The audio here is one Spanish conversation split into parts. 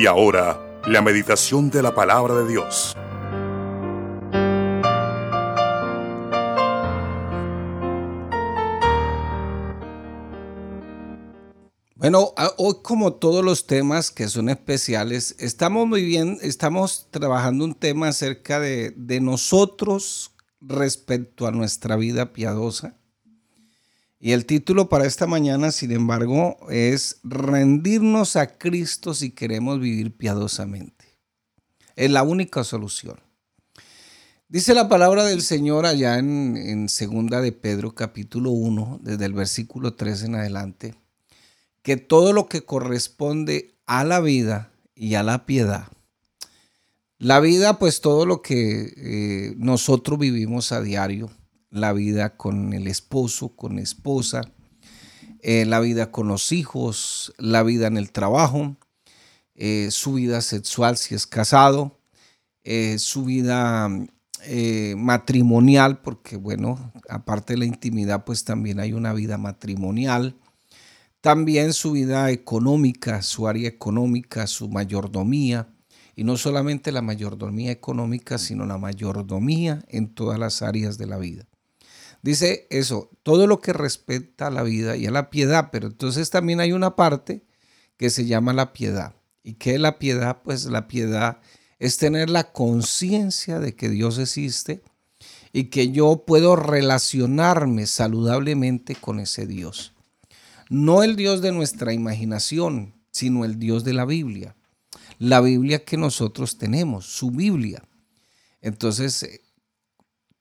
Y ahora, la meditación de la palabra de Dios. Bueno, hoy como todos los temas que son especiales, estamos muy bien, estamos trabajando un tema acerca de, de nosotros respecto a nuestra vida piadosa. Y el título para esta mañana, sin embargo, es rendirnos a Cristo si queremos vivir piadosamente. Es la única solución. Dice la palabra del Señor allá en, en segunda de Pedro capítulo 1, desde el versículo 3 en adelante que todo lo que corresponde a la vida y a la piedad, la vida pues todo lo que eh, nosotros vivimos a diario, la vida con el esposo, con esposa, eh, la vida con los hijos, la vida en el trabajo, eh, su vida sexual si es casado, su vida matrimonial, porque bueno, aparte de la intimidad, pues también hay una vida matrimonial, también su vida económica, su área económica, su mayordomía, y no solamente la mayordomía económica, sino la mayordomía en todas las áreas de la vida. Dice eso, todo lo que respecta a la vida y a la piedad, pero entonces también hay una parte que se llama la piedad. ¿Y qué es la piedad? Pues la piedad es tener la conciencia de que Dios existe y que yo puedo relacionarme saludablemente con ese Dios. No el Dios de nuestra imaginación, sino el Dios de la Biblia. La Biblia que nosotros tenemos, su Biblia. Entonces,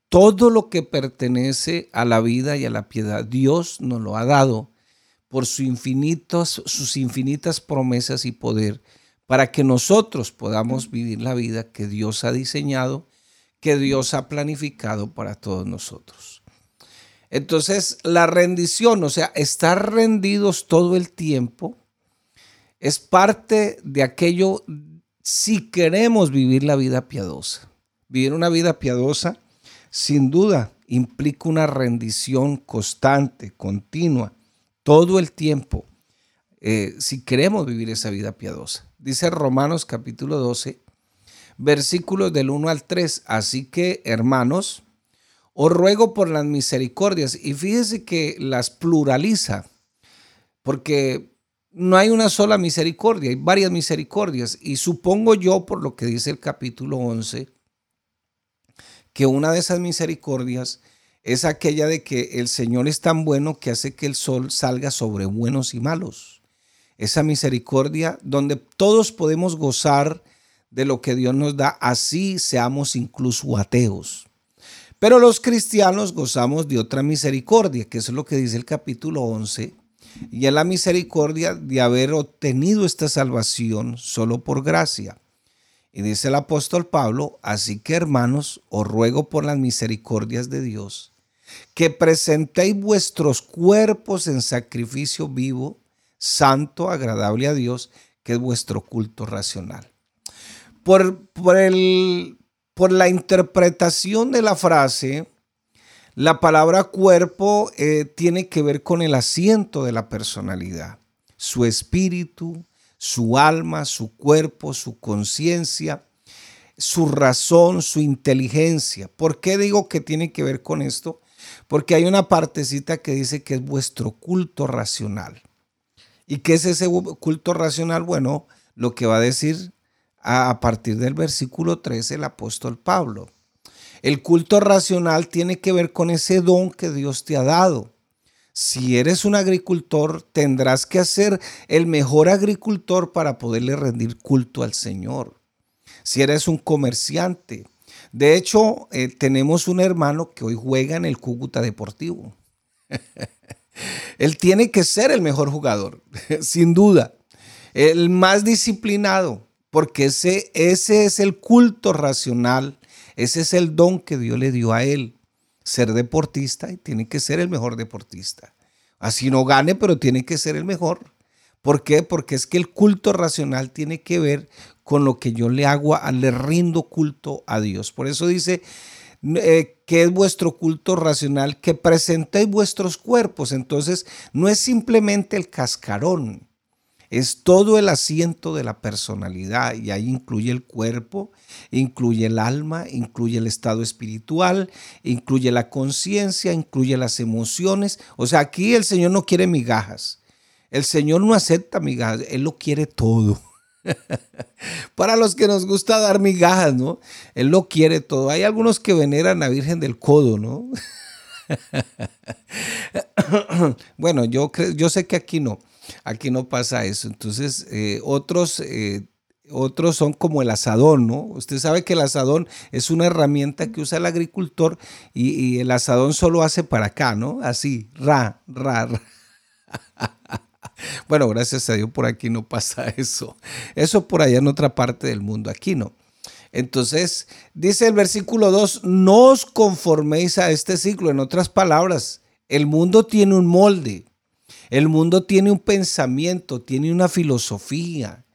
todo lo que pertenece a la vida y a la piedad, Dios nos lo ha dado por sus infinitas, sus infinitas promesas y poder para que nosotros podamos vivir la vida que Dios ha diseñado, que Dios ha planificado para todos nosotros. Entonces, la rendición, o sea, estar rendidos todo el tiempo, es parte de aquello si queremos vivir la vida piadosa. Vivir una vida piadosa, sin duda, implica una rendición constante, continua, todo el tiempo, eh, si queremos vivir esa vida piadosa. Dice Romanos capítulo 12, versículos del 1 al 3. Así que, hermanos, os ruego por las misericordias. Y fíjese que las pluraliza, porque no hay una sola misericordia, hay varias misericordias. Y supongo yo, por lo que dice el capítulo 11, que una de esas misericordias es aquella de que el Señor es tan bueno que hace que el sol salga sobre buenos y malos. Esa misericordia donde todos podemos gozar de lo que Dios nos da, así seamos incluso ateos. Pero los cristianos gozamos de otra misericordia, que es lo que dice el capítulo 11, y es la misericordia de haber obtenido esta salvación solo por gracia. Y dice el apóstol Pablo, así que hermanos, os ruego por las misericordias de Dios, que presentéis vuestros cuerpos en sacrificio vivo, santo, agradable a Dios, que es vuestro culto racional. Por, por el, por la interpretación de la frase, la palabra cuerpo eh, tiene que ver con el asiento de la personalidad, su espíritu, su alma, su cuerpo, su conciencia, su razón, su inteligencia. ¿Por qué digo que tiene que ver con esto? Porque hay una partecita que dice que es vuestro culto racional. ¿Y qué es ese culto racional? Bueno, lo que va a decir a partir del versículo 13 el apóstol Pablo. El culto racional tiene que ver con ese don que Dios te ha dado. Si eres un agricultor, tendrás que ser el mejor agricultor para poderle rendir culto al Señor. Si eres un comerciante, de hecho, eh, tenemos un hermano que hoy juega en el Cúcuta Deportivo. Él tiene que ser el mejor jugador, sin duda, el más disciplinado, porque ese, ese es el culto racional, ese es el don que Dios le dio a él, ser deportista y tiene que ser el mejor deportista. Así no gane, pero tiene que ser el mejor. ¿Por qué? Porque es que el culto racional tiene que ver con lo que yo le hago, le rindo culto a Dios. Por eso dice eh, que es vuestro culto racional, que presentéis vuestros cuerpos. Entonces, no es simplemente el cascarón, Es todo el asiento de la personalidad y ahí incluye el cuerpo, incluye el alma, incluye el estado espiritual, incluye la conciencia, incluye las emociones. O sea, aquí el Señor no quiere migajas. El Señor no acepta migajas, Él lo quiere todo. Para los que nos gusta dar migajas, ¿no? Él lo quiere todo. Hay algunos que veneran a Virgen del Codo, ¿no? bueno, yo, yo sé que aquí no, aquí no pasa eso. Entonces, eh, otros, eh, otros son como el asadón, ¿no? Usted sabe que el asadón es una herramienta que usa el agricultor y, el asadón solo hace para acá, ¿no? Así, ra, ra, ra. Bueno, gracias a Dios por aquí no pasa eso. Eso por allá en otra parte del mundo, aquí no. Entonces, dice el versículo 2, no os conforméis a este ciclo. En otras palabras, el mundo tiene un molde, el mundo tiene un pensamiento, tiene una filosofía.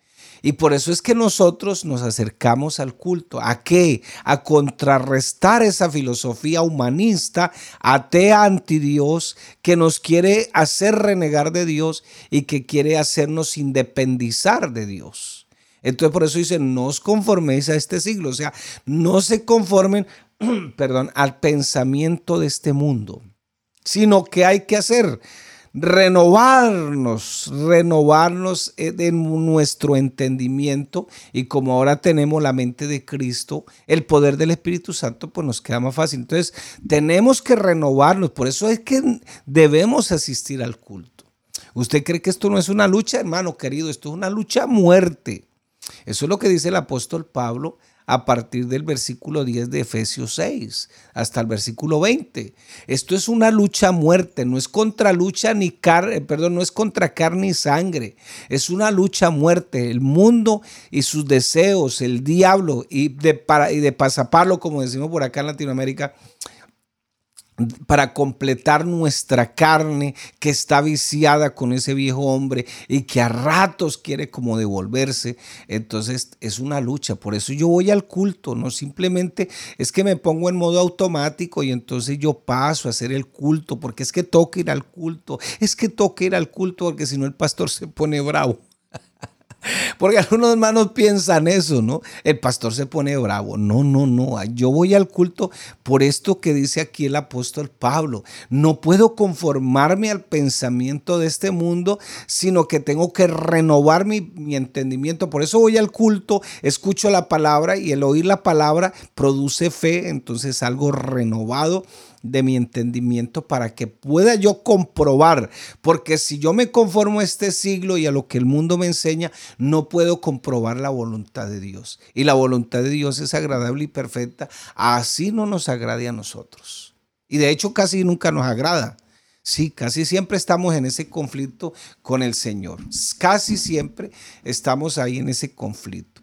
Y por eso es que nosotros nos acercamos al culto. ¿A qué? A contrarrestar esa filosofía humanista, atea anti Dios, que nos quiere hacer renegar de Dios y que quiere hacernos independizar de Dios. Entonces por eso dice, no os conforméis a este siglo, o sea, no se conformen, perdón, al pensamiento de este mundo, sino que hay que hacer renovarnos, renovarnos en nuestro entendimiento y como ahora tenemos la mente de Cristo, el poder del Espíritu Santo, pues nos queda más fácil. Entonces, tenemos que renovarnos, por eso es que debemos asistir al culto. ¿Usted cree que esto no es una lucha, hermano querido? Esto es una lucha a muerte. Eso es lo que dice el apóstol Pablo a partir del versículo 10 de Efesios 6 hasta el versículo 20. Esto es una lucha a muerte, no es contra lucha ni car perdón, no es contra carne y sangre, es una lucha a muerte. El mundo y sus deseos, el diablo y de, para, y de pasapalo, como decimos por acá en Latinoamérica, para completar nuestra carne que está viciada con ese viejo hombre y que a ratos quiere como devolverse. Entonces es una lucha. Por eso yo voy al culto, no simplemente es que me pongo en modo automático y entonces yo paso a hacer el culto porque es que toca ir al culto. Es que toca ir al culto porque si no el pastor se pone bravo. Porque algunos hermanos piensan eso, ¿no? El pastor se pone bravo. No, no, no. Yo voy al culto por esto que dice aquí el apóstol Pablo. No puedo conformarme al pensamiento de este mundo, sino que tengo que renovar mi, mi entendimiento. Por eso voy al culto, escucho la palabra y el oír la palabra produce fe, entonces algo renovado de mi entendimiento para que pueda yo comprobar, porque si yo me conformo a este siglo y a lo que el mundo me enseña, no puedo comprobar la voluntad de Dios. Y la voluntad de Dios es agradable y perfecta, así no nos agrade a nosotros. Y de hecho casi nunca nos agrada. Sí, casi siempre estamos en ese conflicto con el Señor. Casi siempre estamos ahí en ese conflicto.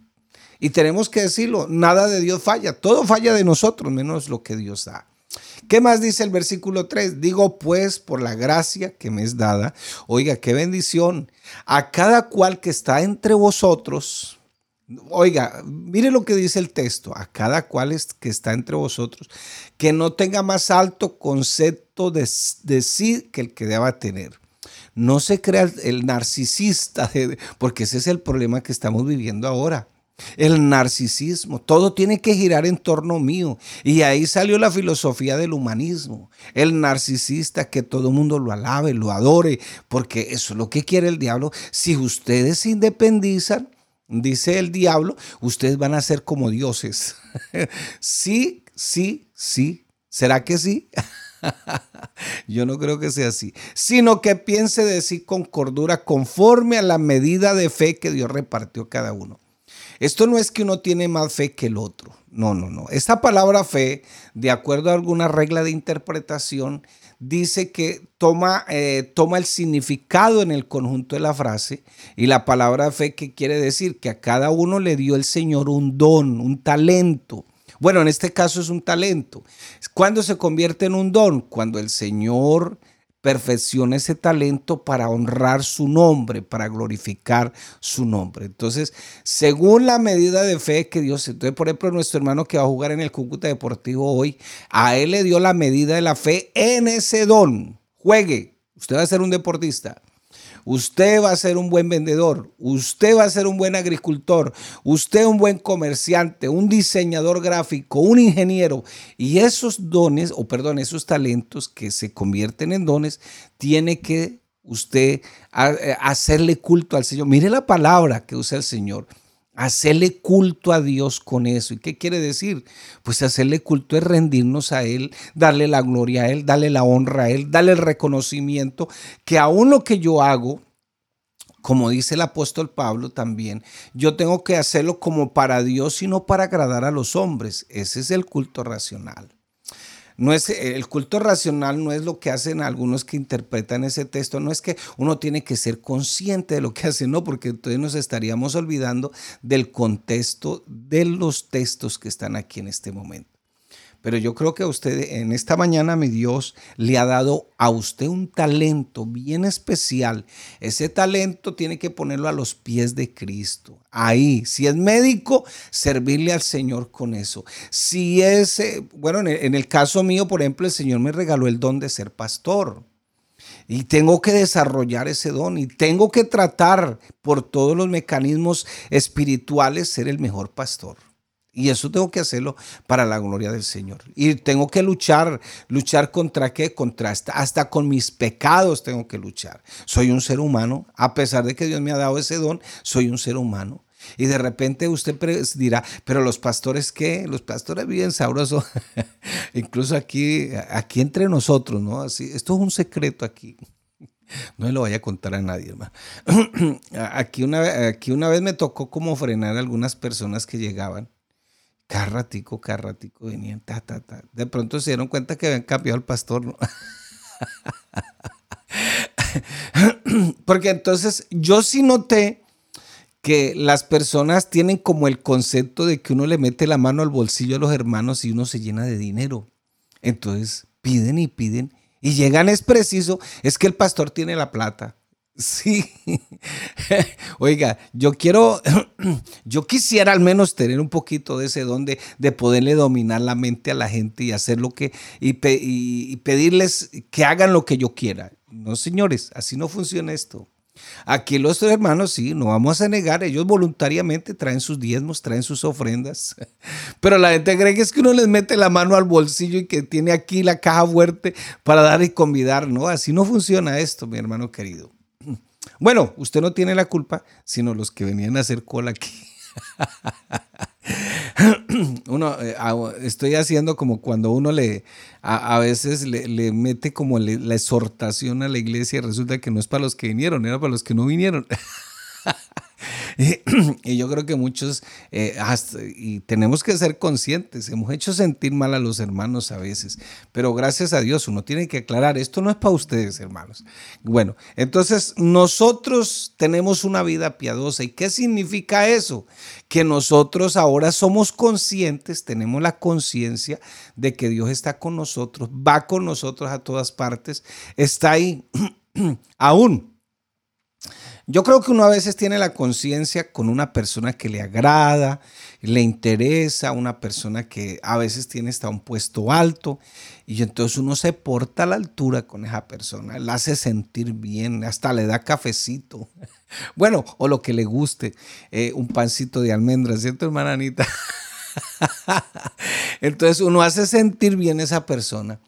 Y tenemos que decirlo, nada de Dios falla, todo falla de nosotros, menos lo que Dios da. ¿Qué más dice el versículo 3? Digo pues por la gracia que me es dada, oiga, qué bendición, a cada cual que está entre vosotros, oiga, mire lo que dice el texto, a cada cual que está entre vosotros, que no tenga más alto concepto de, sí que el que deba tener. No se crea el narcisista, porque ese es el problema que estamos viviendo ahora el narcisismo, todo tiene que girar en torno mío. Y ahí salió la filosofía del humanismo, el narcisista que todo el mundo lo alabe, lo adore, porque eso es lo que quiere el diablo. Si ustedes se independizan, dice el diablo, ustedes van a ser como dioses. sí, sí, sí. ¿Será que sí? Yo no creo que sea así, sino que piense de sí con cordura conforme a la medida de fe que Dios repartió cada uno. Esto no es que uno tiene más fe que el otro. No, no, no. Esta palabra fe, de acuerdo a alguna regla de interpretación, dice que toma, eh, toma el significado en el conjunto de la frase y la palabra fe que quiere decir que a cada uno le dio el Señor un don, un talento. Bueno, en este caso es un talento. ¿Cuándo se convierte en un don? Cuando el Señor perfecciona ese talento para honrar su nombre, para glorificar su nombre. Entonces, según la medida de fe que Dios, entonces, por ejemplo, nuestro hermano que va a jugar en el Cúcuta Deportivo hoy, a él le dio la medida de la fe en ese don. Juegue, usted va a ser un deportista. Usted va a ser un buen vendedor, usted va a ser un buen agricultor, usted un buen comerciante, un diseñador gráfico, un ingeniero. Y esos dones, o perdón, esos talentos que se convierten en dones, tiene que usted eh, hacerle culto al Señor. Mire la palabra que usa el Señor. Hacerle culto a Dios con eso. ¿Y qué quiere decir? Pues hacerle culto es rendirnos a Él, darle la gloria a Él, darle la honra a Él, darle el reconocimiento que aún lo que yo hago, como dice el apóstol Pablo también, yo tengo que hacerlo como para Dios y no para agradar a los hombres. Ese es el culto racional. No es, el culto racional no es lo que hacen algunos que interpretan ese texto, no es que uno tiene que ser consciente de lo que hace, no, porque entonces nos estaríamos olvidando del contexto de los textos que están aquí en este momento. Pero yo creo que a usted en esta mañana mi Dios le ha dado a usted un talento bien especial. Ese talento tiene que ponerlo a los pies de Cristo. Ahí, si es médico, servirle al Señor con eso. Si es, eh, bueno, en el caso mío, por ejemplo, el Señor me regaló el don de ser pastor. Y tengo que desarrollar ese don y tengo que tratar por todos los mecanismos espirituales ser el mejor pastor. Y eso tengo que hacerlo para la gloria del Señor. Y tengo que luchar, luchar contra qué? Contra hasta, hasta con mis pecados tengo que luchar. Soy un ser humano, a pesar de que Dios me ha dado ese don, soy un ser humano. Y de repente usted dirá, pero los pastores qué? Los pastores viven sabroso. Incluso aquí, aquí entre nosotros, ¿no? Así, esto es un secreto aquí. No lo vaya a contar a nadie, hermano. Aquí una, aquí una vez me tocó como frenar a algunas personas que llegaban cada ratico, venían, ta, ta, ta. De pronto se dieron cuenta que habían cambiado al pastor, Porque entonces yo sí noté que las personas tienen como el concepto de que uno le mete la mano al bolsillo a los hermanos y uno se llena de dinero. Entonces piden y piden y llegan es preciso, es que el pastor tiene la plata. Sí. Oiga, yo quiero, yo quisiera al menos tener un poquito de ese don de, poderle dominar la mente a la gente y hacer lo que, y, y, pedirles que hagan lo que yo quiera. No, señores, así no funciona esto. Aquí los hermanos, sí, no vamos a negar, ellos voluntariamente traen sus diezmos, traen sus ofrendas, pero la gente cree que es que uno les mete la mano al bolsillo y que tiene aquí la caja fuerte para dar y convidar, no, así no funciona esto, mi hermano querido. Bueno, usted no tiene la culpa, sino los que venían a hacer cola aquí. uno, eh, estoy haciendo como cuando uno le, a, veces le, mete como la exhortación a la iglesia y resulta que no es para los que vinieron, era para los que no vinieron. y yo creo que muchos, eh, y tenemos que ser conscientes, hemos hecho sentir mal a los hermanos a veces, pero gracias a Dios uno tiene que aclarar, esto no es para ustedes, hermanos. Bueno, entonces nosotros tenemos una vida piadosa. ¿Y qué significa eso? Que nosotros ahora somos conscientes, tenemos la conciencia de que Dios está con nosotros, va con nosotros a todas partes, está ahí aún yo creo que uno a veces tiene la conciencia con una persona que le agrada, le interesa, una persona que a veces tiene hasta un puesto alto y entonces uno se porta a la altura con esa persona, la hace sentir bien, hasta le da cafecito. Bueno, o lo que le guste, eh, un pancito de almendras, ¿cierto, hermana Anita? Entonces uno hace sentir bien a esa persona.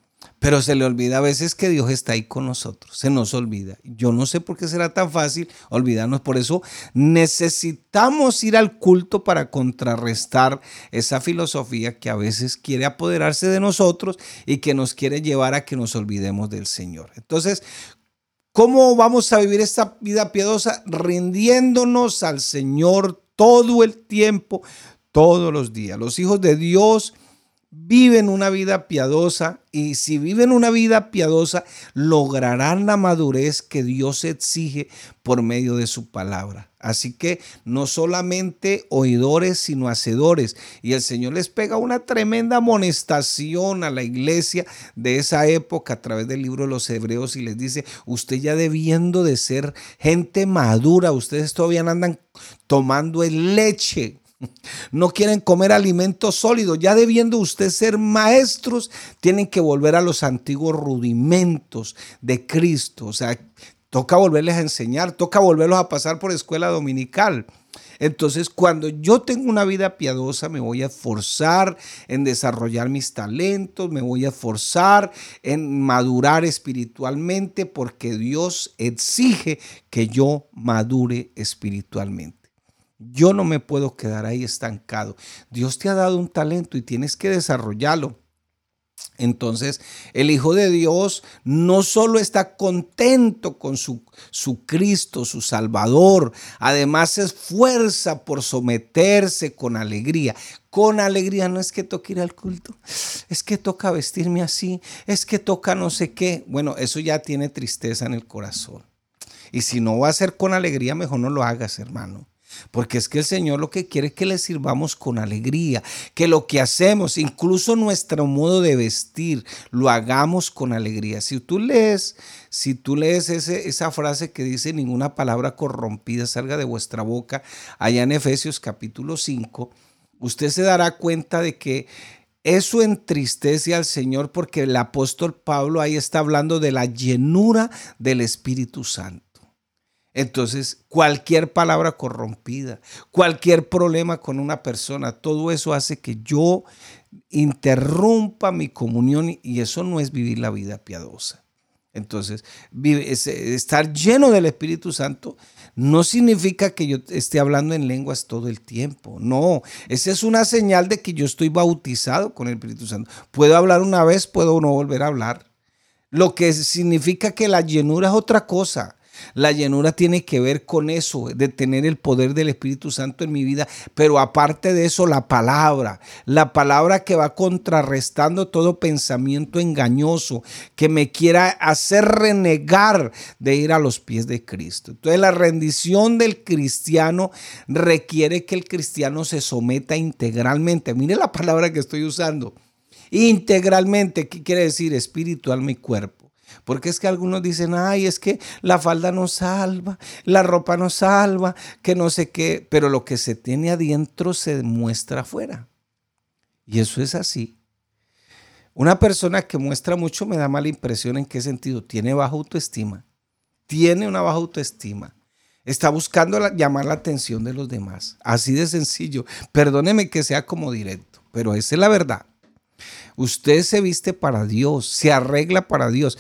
Pero se le olvida a veces que Dios está ahí con nosotros. Se nos olvida. Yo no sé por qué será tan fácil olvidarnos. Por eso necesitamos ir al culto para contrarrestar esa filosofía que a veces quiere apoderarse de nosotros y que nos quiere llevar a que nos olvidemos del Señor. Entonces, ¿cómo vamos a vivir esta vida piadosa? Rindiéndonos al Señor todo el tiempo, todos los días. Los hijos de Dios viven una vida piadosa y si viven una vida piadosa lograrán la madurez que Dios exige por medio de su palabra. Así que no solamente oidores, sino hacedores. Y el Señor les pega una tremenda amonestación a la iglesia de esa época a través del libro de los Hebreos y les dice, usted ya debiendo de ser gente madura, ustedes todavía andan tomando el leche no quieren comer alimentos sólidos. Ya debiendo usted ser maestros, tienen que volver a los antiguos rudimentos de Cristo. O sea, toca volverles a enseñar, toca volverlos a pasar por escuela dominical. Entonces, cuando yo tengo una vida piadosa, me voy a esforzar en desarrollar mis talentos, me voy a esforzar en madurar espiritualmente, porque Dios exige que yo madure espiritualmente. Yo no me puedo quedar ahí estancado. Dios te ha dado un talento y tienes que desarrollarlo. Entonces, el Hijo de Dios no solo está contento con su, su, Cristo, su Salvador, además se esfuerza por someterse con alegría. Con alegría no es que toque ir al culto, es que toca vestirme así, es que toca no sé qué. Bueno, eso ya tiene tristeza en el corazón. Y si no va a ser con alegría, mejor no lo hagas, hermano. Porque es que el Señor lo que quiere es que le sirvamos con alegría, que lo que hacemos, incluso nuestro modo de vestir, lo hagamos con alegría. Si tú lees, si tú lees esa frase que dice ninguna palabra corrompida salga de vuestra boca, allá en Efesios capítulo 5, usted se dará cuenta de que eso entristece al Señor porque el apóstol Pablo ahí está hablando de la llenura del Espíritu Santo. Entonces, cualquier palabra corrompida, cualquier problema con una persona, todo eso hace que yo interrumpa mi comunión y eso no es vivir la vida piadosa. Entonces, estar lleno del Espíritu Santo no significa que yo esté hablando en lenguas todo el tiempo. No, esa es una señal de que yo estoy bautizado con el Espíritu Santo. Puedo hablar una vez, puedo no volver a hablar. Lo que significa que la llenura es otra cosa. La llenura tiene que ver con eso, de tener el poder del Espíritu Santo en mi vida, pero aparte de eso, la palabra, la palabra que va contrarrestando todo pensamiento engañoso que me quiera hacer renegar de ir a los pies de Cristo. Entonces la rendición del cristiano requiere que el cristiano se someta integralmente. Mire la palabra que estoy usando. Integralmente, ¿qué quiere decir? Espiritual mi cuerpo porque es que algunos dicen, ay, es que la falda no salva, la ropa no salva, que no sé qué, pero lo que se tiene adentro se muestra afuera. Y eso es así. Una persona que muestra mucho me da mala impresión en qué sentido. Tiene baja autoestima. Tiene una baja autoestima. Está buscando llamar la atención de los demás. Así de sencillo. Perdóneme que sea como directo, pero esa es la verdad. Usted se viste para Dios, se arregla para Dios.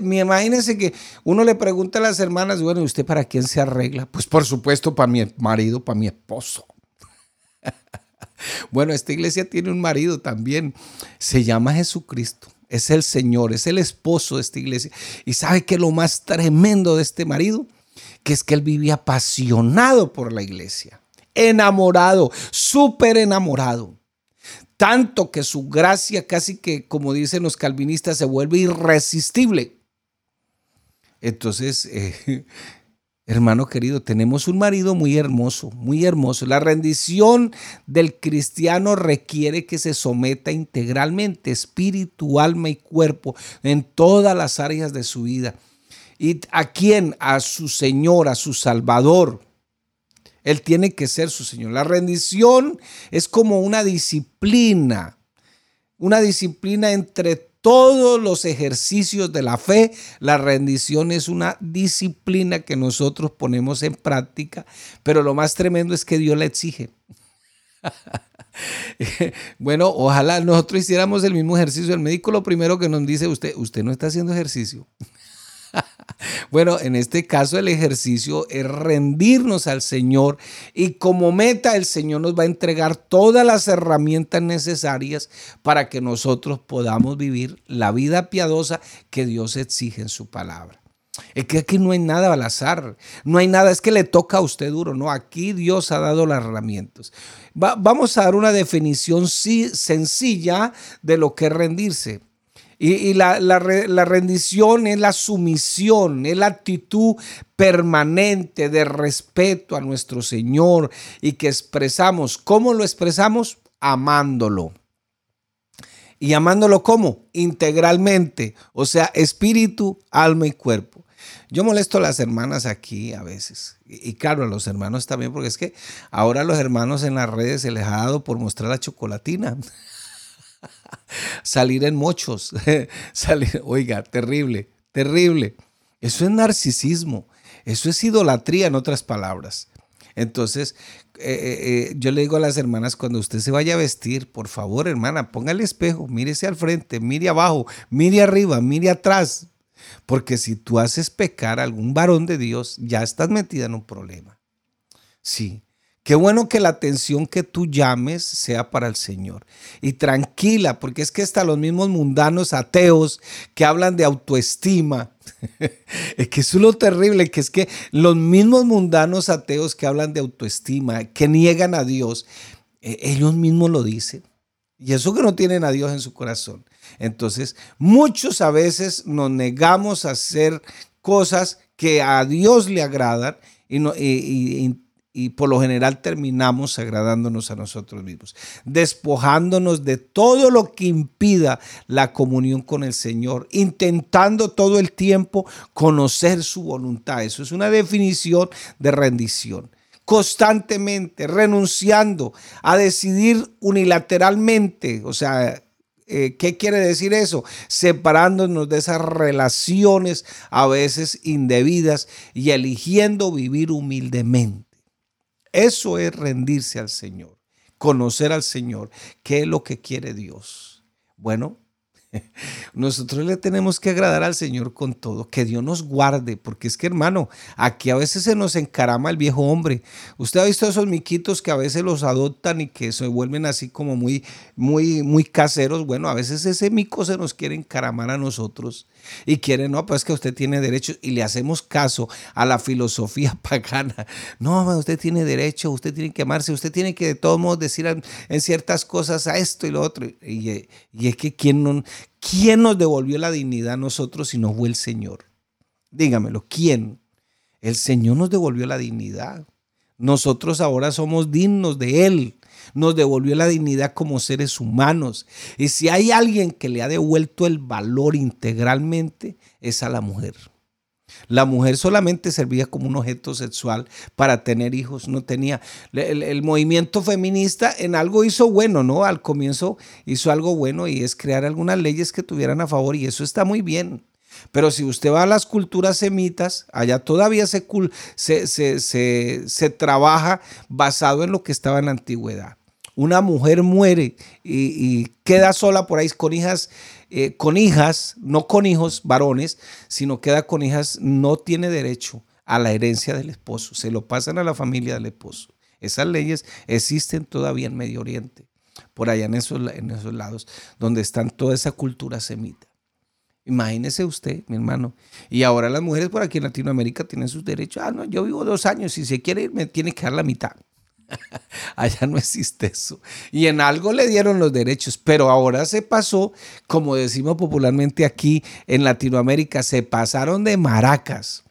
Imagínense que uno le pregunta a las hermanas, bueno, ¿y usted para quién se arregla? Pues por supuesto para mi marido, para mi esposo. bueno, esta iglesia tiene un marido también. Se llama Jesucristo. Es el Señor, es el esposo de esta iglesia. ¿Y sabe que lo más tremendo de este marido? Que es que él vivía apasionado por la iglesia. Enamorado, súper enamorado tanto que su gracia casi que, como dicen los calvinistas, se vuelve irresistible. Entonces, eh, hermano querido, tenemos un marido muy hermoso, muy hermoso. La rendición del cristiano requiere que se someta integralmente, espíritu, alma y cuerpo, en todas las áreas de su vida. ¿Y a quién? A su Señor, a su Salvador. Él tiene que ser su Señor. La rendición es como una disciplina, una disciplina entre todos los ejercicios de la fe. La rendición es una disciplina que nosotros ponemos en práctica, pero lo más tremendo es que Dios la exige. bueno, ojalá nosotros hiciéramos el mismo ejercicio. El médico lo primero que nos dice, usted, usted no está haciendo ejercicio. Bueno, en este caso el ejercicio es rendirnos al Señor y como meta el Señor nos va a entregar todas las herramientas necesarias para que nosotros podamos vivir la vida piadosa que Dios exige en su palabra. Es que aquí no hay nada al azar, no hay nada, es que le toca a usted duro, no, aquí Dios ha dado las herramientas. vamos a dar una definición sencilla de lo que es rendirse. Y, la, rendición es la sumisión, es la actitud permanente de respeto a nuestro Señor y que expresamos. ¿Cómo lo expresamos? Amándolo. ¿Y amándolo cómo? Integralmente, o sea, espíritu, alma y cuerpo. Yo molesto a las hermanas aquí a veces, y claro, a los hermanos también, porque es que ahora a los hermanos en las redes se les ha dado por mostrar la chocolatina. salir en mochos, salir, oiga, terrible, terrible. Eso es narcisismo. Eso es idolatría, en otras palabras. Entonces, eh, eh, eh, yo le digo a las hermanas, cuando usted se vaya a vestir, por favor, hermana, ponga el espejo, mírese al frente, mire abajo, mire arriba, mire atrás. Porque si tú haces pecar a algún varón de Dios, ya estás metida en un problema. Sí. Qué bueno que la atención que tú llames sea para el Señor. Y tranquila, porque es que hasta los mismos mundanos ateos que hablan de autoestima, es que eso es lo terrible, que es que los mismos mundanos ateos que hablan de autoestima, que niegan a Dios, e, ellos mismos lo dicen. Y eso que no tienen a Dios en su corazón. Entonces, muchos a veces nos negamos a hacer cosas que a Dios le agradan y, y por lo general terminamos agradándonos a nosotros mismos, despojándonos de todo lo que impida la comunión con el Señor, intentando todo el tiempo conocer su voluntad. Eso es una definición de rendición. Constantemente renunciando a decidir unilateralmente, o sea, eh, ¿Qué quiere decir eso? Separándonos de esas relaciones a veces indebidas y eligiendo vivir humildemente. Eso es rendirse al Señor, conocer al Señor, qué es lo que quiere Dios. Bueno, nosotros le tenemos que agradar al Señor con todo, que Dios nos guarde, porque es que hermano, aquí a veces se nos encarama el viejo hombre. Usted ha visto esos miquitos que a veces los adoptan y que se vuelven así como muy, muy, muy caseros. Bueno, a veces ese mico se nos quiere encaramar a nosotros y quiere, no, pues que usted tiene derecho y le hacemos caso a la filosofía pagana. No, usted tiene derecho, usted tiene que amarse, usted tiene que de todos modos decir en, ciertas cosas a esto y lo otro. Y, y es que ¿quién no, ¿Quién nos devolvió la dignidad a nosotros si no fue el Señor? Dígamelo, ¿quién? El Señor nos devolvió la dignidad. Nosotros ahora somos dignos de Él. Nos devolvió la dignidad como seres humanos. Y si hay alguien que le ha devuelto el valor integralmente, es a la mujer. La mujer solamente servía como un objeto sexual para tener hijos, no tenía. El, movimiento feminista en algo hizo bueno, ¿no? Al comienzo hizo algo bueno y es crear algunas leyes que tuvieran a favor y eso está muy bien. Pero si usted va a las culturas semitas, allá todavía se, se, se trabaja basado en lo que estaba en la antigüedad una mujer muere y, queda sola por ahí con hijas, eh, con hijas, no con hijos varones, sino queda con hijas, no tiene derecho a la herencia del esposo, se lo pasan a la familia del esposo. Esas leyes existen todavía en Medio Oriente, por allá en esos, en esos lados, donde están toda esa cultura semita. Imagínese usted, mi hermano. Y ahora las mujeres por aquí en Latinoamérica tienen sus derechos. Ah, no, yo vivo dos años. Si se quiere me tiene que dar la mitad. Allá no existe eso. Y en algo le dieron los derechos, pero ahora se pasó, como decimos popularmente aquí en Latinoamérica, se pasaron de maracas.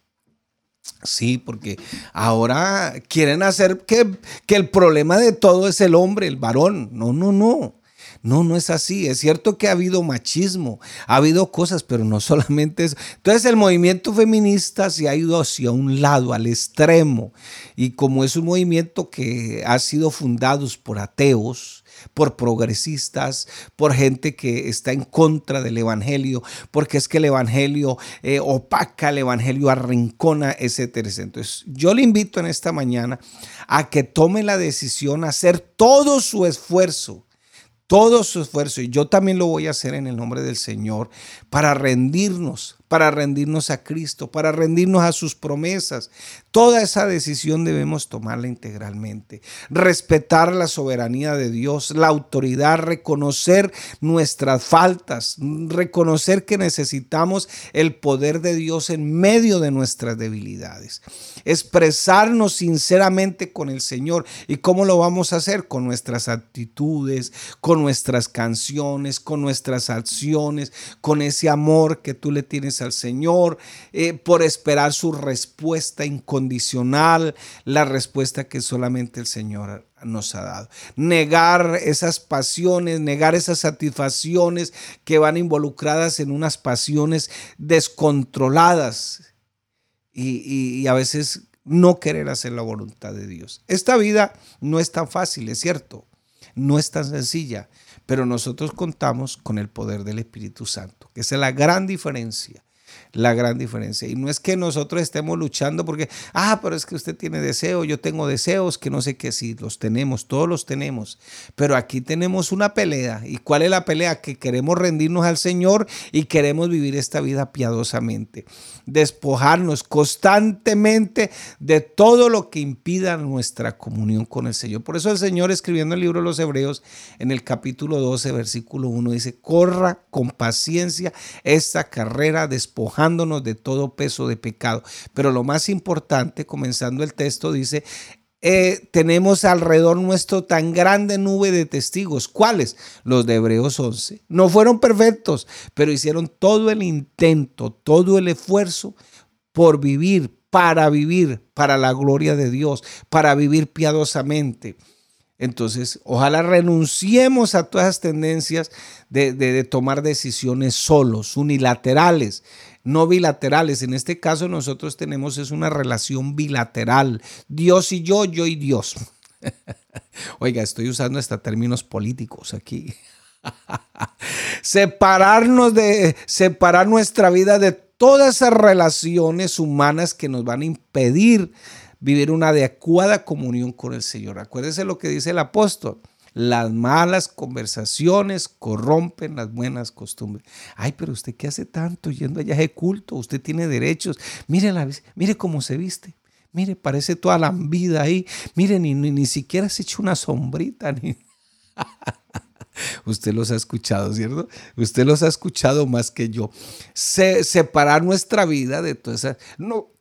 Sí, porque ahora quieren hacer que, que el problema de todo es el hombre, el varón. No, no, no. No, no es así. Es cierto que ha habido machismo, ha habido cosas, pero no solamente eso. Entonces el movimiento feminista se ha ido hacia un lado, al extremo. Y como es un movimiento que ha sido fundado por ateos, por progresistas, por gente que está en contra del Evangelio, porque es que el Evangelio eh, opaca, el Evangelio arrincona, etcétera. Entonces yo le invito en esta mañana a que tome la decisión, a hacer todo su esfuerzo todo su esfuerzo, y yo también lo voy a hacer en el nombre del Señor, para rendirnos, para rendirnos a Cristo, para rendirnos a sus promesas. Toda esa decisión debemos tomarla integralmente. Respetar la soberanía de Dios, la autoridad, reconocer nuestras faltas, reconocer que necesitamos el poder de Dios en medio de nuestras debilidades. Expresarnos sinceramente con el Señor. ¿Y cómo lo vamos a hacer? Con nuestras actitudes, con nuestras canciones, con nuestras acciones, con ese amor que tú le tienes al Señor, eh, por esperar su respuesta incondicional, la respuesta que solamente el Señor nos ha dado. Negar esas pasiones, negar esas satisfacciones que van involucradas en unas pasiones descontroladas y, y a veces no querer hacer la voluntad de Dios. Esta vida no es tan fácil, es cierto, no es tan sencilla, pero nosotros contamos con el poder del Espíritu Santo, que es la gran diferencia la gran diferencia. Y no es que nosotros estemos luchando porque, ah, pero es que usted tiene deseo, yo tengo deseos, que no sé qué, sí, los tenemos, todos los tenemos. Pero aquí tenemos una pelea. ¿Y cuál es la pelea? Que queremos rendirnos al Señor y queremos vivir esta vida piadosamente. Despojarnos constantemente de todo lo que impida nuestra comunión con el Señor. Por eso el Señor escribiendo el libro de los Hebreos en el capítulo 12, versículo 1 dice, corra con paciencia esta carrera despojando de todo peso de pecado. Pero lo más importante, comenzando el texto, dice, eh, tenemos alrededor nuestro tan grande nube de testigos. ¿Cuáles? Los de Hebreos 11. No fueron perfectos, pero hicieron todo el intento, todo el esfuerzo por vivir, para vivir, para la gloria de Dios, para vivir piadosamente. Entonces, ojalá renunciemos a todas las tendencias de, de tomar decisiones solos, unilaterales no bilaterales. En este caso nosotros tenemos es una relación bilateral. Dios y yo, yo y Dios. Oiga, estoy usando hasta términos políticos aquí. Separarnos de, separar nuestra vida de todas esas relaciones humanas que nos van a impedir vivir una adecuada comunión con el Señor. Acuérdese lo que dice el apóstol. Las malas conversaciones corrompen las buenas costumbres. Ay, pero usted qué hace tanto yendo allá de culto, usted tiene derechos. Mire, la, mire cómo se viste. Mire, parece toda la vida ahí. Mire, ni, ni, siquiera se echa una sombrita. Ni... Usted los ha escuchado, ¿cierto? Usted los ha escuchado más que yo. separar nuestra vida de todas esas. No,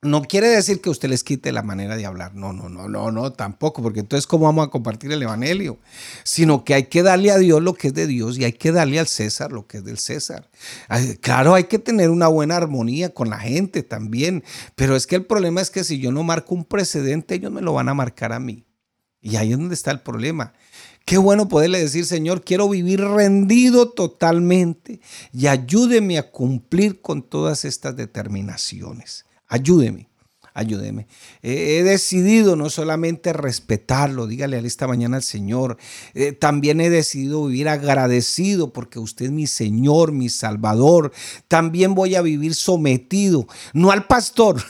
no quiere decir que usted les quite la manera de hablar, no, no, no, no, no, tampoco, porque entonces ¿cómo vamos a compartir el Evangelio? Sino que hay que darle a Dios lo que es de Dios y hay que darle al César lo que es del César. Claro, hay que tener una buena armonía con la gente también, pero es que el problema es que si yo no marco un precedente, ellos me lo van a marcar a mí. Y ahí es donde está el problema. Qué bueno poderle decir, Señor, quiero vivir rendido totalmente y ayúdeme a cumplir con todas estas determinaciones. Ayúdeme, ayúdeme. he decidido no solamente respetarlo, dígale esta mañana al Señor, eh, también he decidido vivir agradecido porque usted es mi Señor, mi Salvador. También voy a vivir sometido, no al pastor.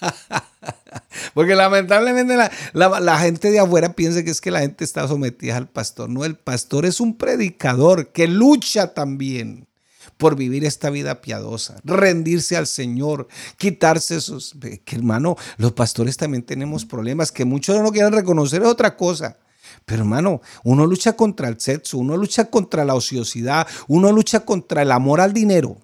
Porque lamentablemente la, la, gente de afuera piensa que es que la gente está sometida al pastor. No, el pastor es un predicador que lucha también por vivir esta vida piadosa, rendirse al Señor, quitarse esos... Que hermano, los pastores también tenemos problemas que muchos no quieren reconocer, es otra cosa. Pero hermano, uno lucha contra el sexo, uno lucha contra la ociosidad, uno lucha contra el amor al dinero.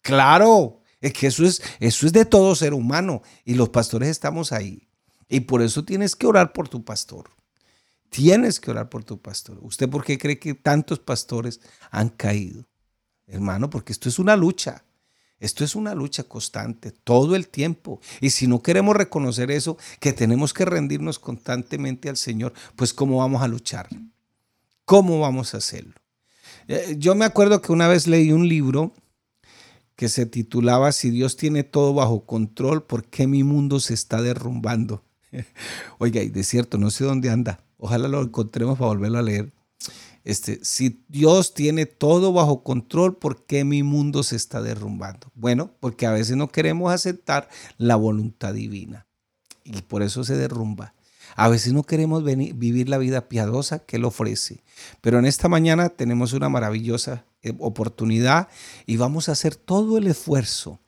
Claro, es que eso es, eso es de todo ser humano y los pastores estamos ahí. Y por eso tienes que orar por tu pastor. Tienes que orar por tu pastor. ¿Usted por qué cree que tantos pastores han caído? Hermano, porque esto es una lucha. Esto es una lucha constante, todo el tiempo. Y si no queremos reconocer eso, que tenemos que rendirnos constantemente al Señor, pues ¿cómo vamos a luchar? ¿Cómo vamos a hacerlo? Eh, yo me acuerdo que una vez leí un libro que se titulaba Si Dios tiene todo bajo control, ¿por qué mi mundo se está derrumbando? Oiga, y de cierto, no sé dónde anda. Ojalá lo encontremos para volverlo a leer. Este, si Dios tiene todo bajo control, ¿por qué mi mundo se está derrumbando? Bueno, porque a veces no queremos aceptar la voluntad divina y por eso se derrumba. A veces no queremos vivir la vida piadosa que Él ofrece. Pero en esta mañana tenemos una maravillosa eh, oportunidad y vamos a hacer todo el esfuerzo.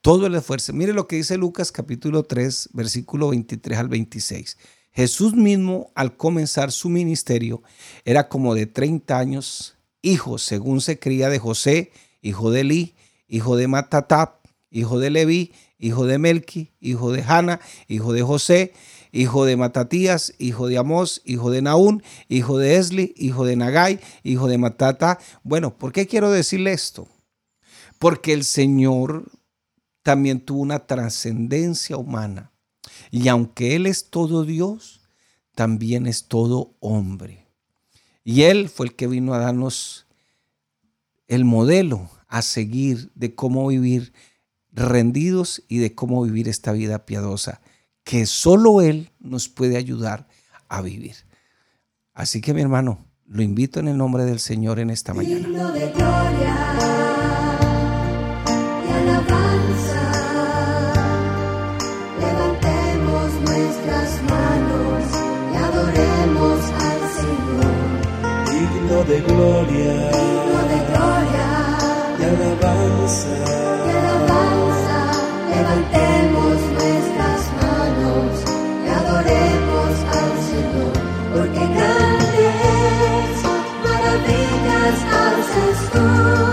Todo el esfuerzo. Mire lo que dice Lucas capítulo 3, versículo 23 al 26. Jesús mismo al comenzar su ministerio era como de 30 años, hijo, según se cría de José, hijo de Eli, hijo de Matatab, hijo de Leví, hijo de Melqui, hijo de Hanna, hijo de José, hijo de Matatías, hijo de Amós, hijo de Naún, hijo de Esli, hijo de Nagai, hijo de Matata. Bueno, ¿por qué quiero decirle esto? Porque el Señor también tuvo una trascendencia humana. Y aunque Él es todo Dios, también es todo hombre. Y Él fue el que vino a darnos el modelo a seguir de cómo vivir rendidos y de cómo vivir esta vida piadosa, que solo Él nos puede ayudar a vivir. Así que mi hermano, lo invito en el nombre del Señor en esta mañana. De gloria y alabanza. digno de gloria, digno de gloria, de alabanza, de alabanza. Levantemos nuestras manos y adoremos al Señor, porque grandes maravillas haces tú.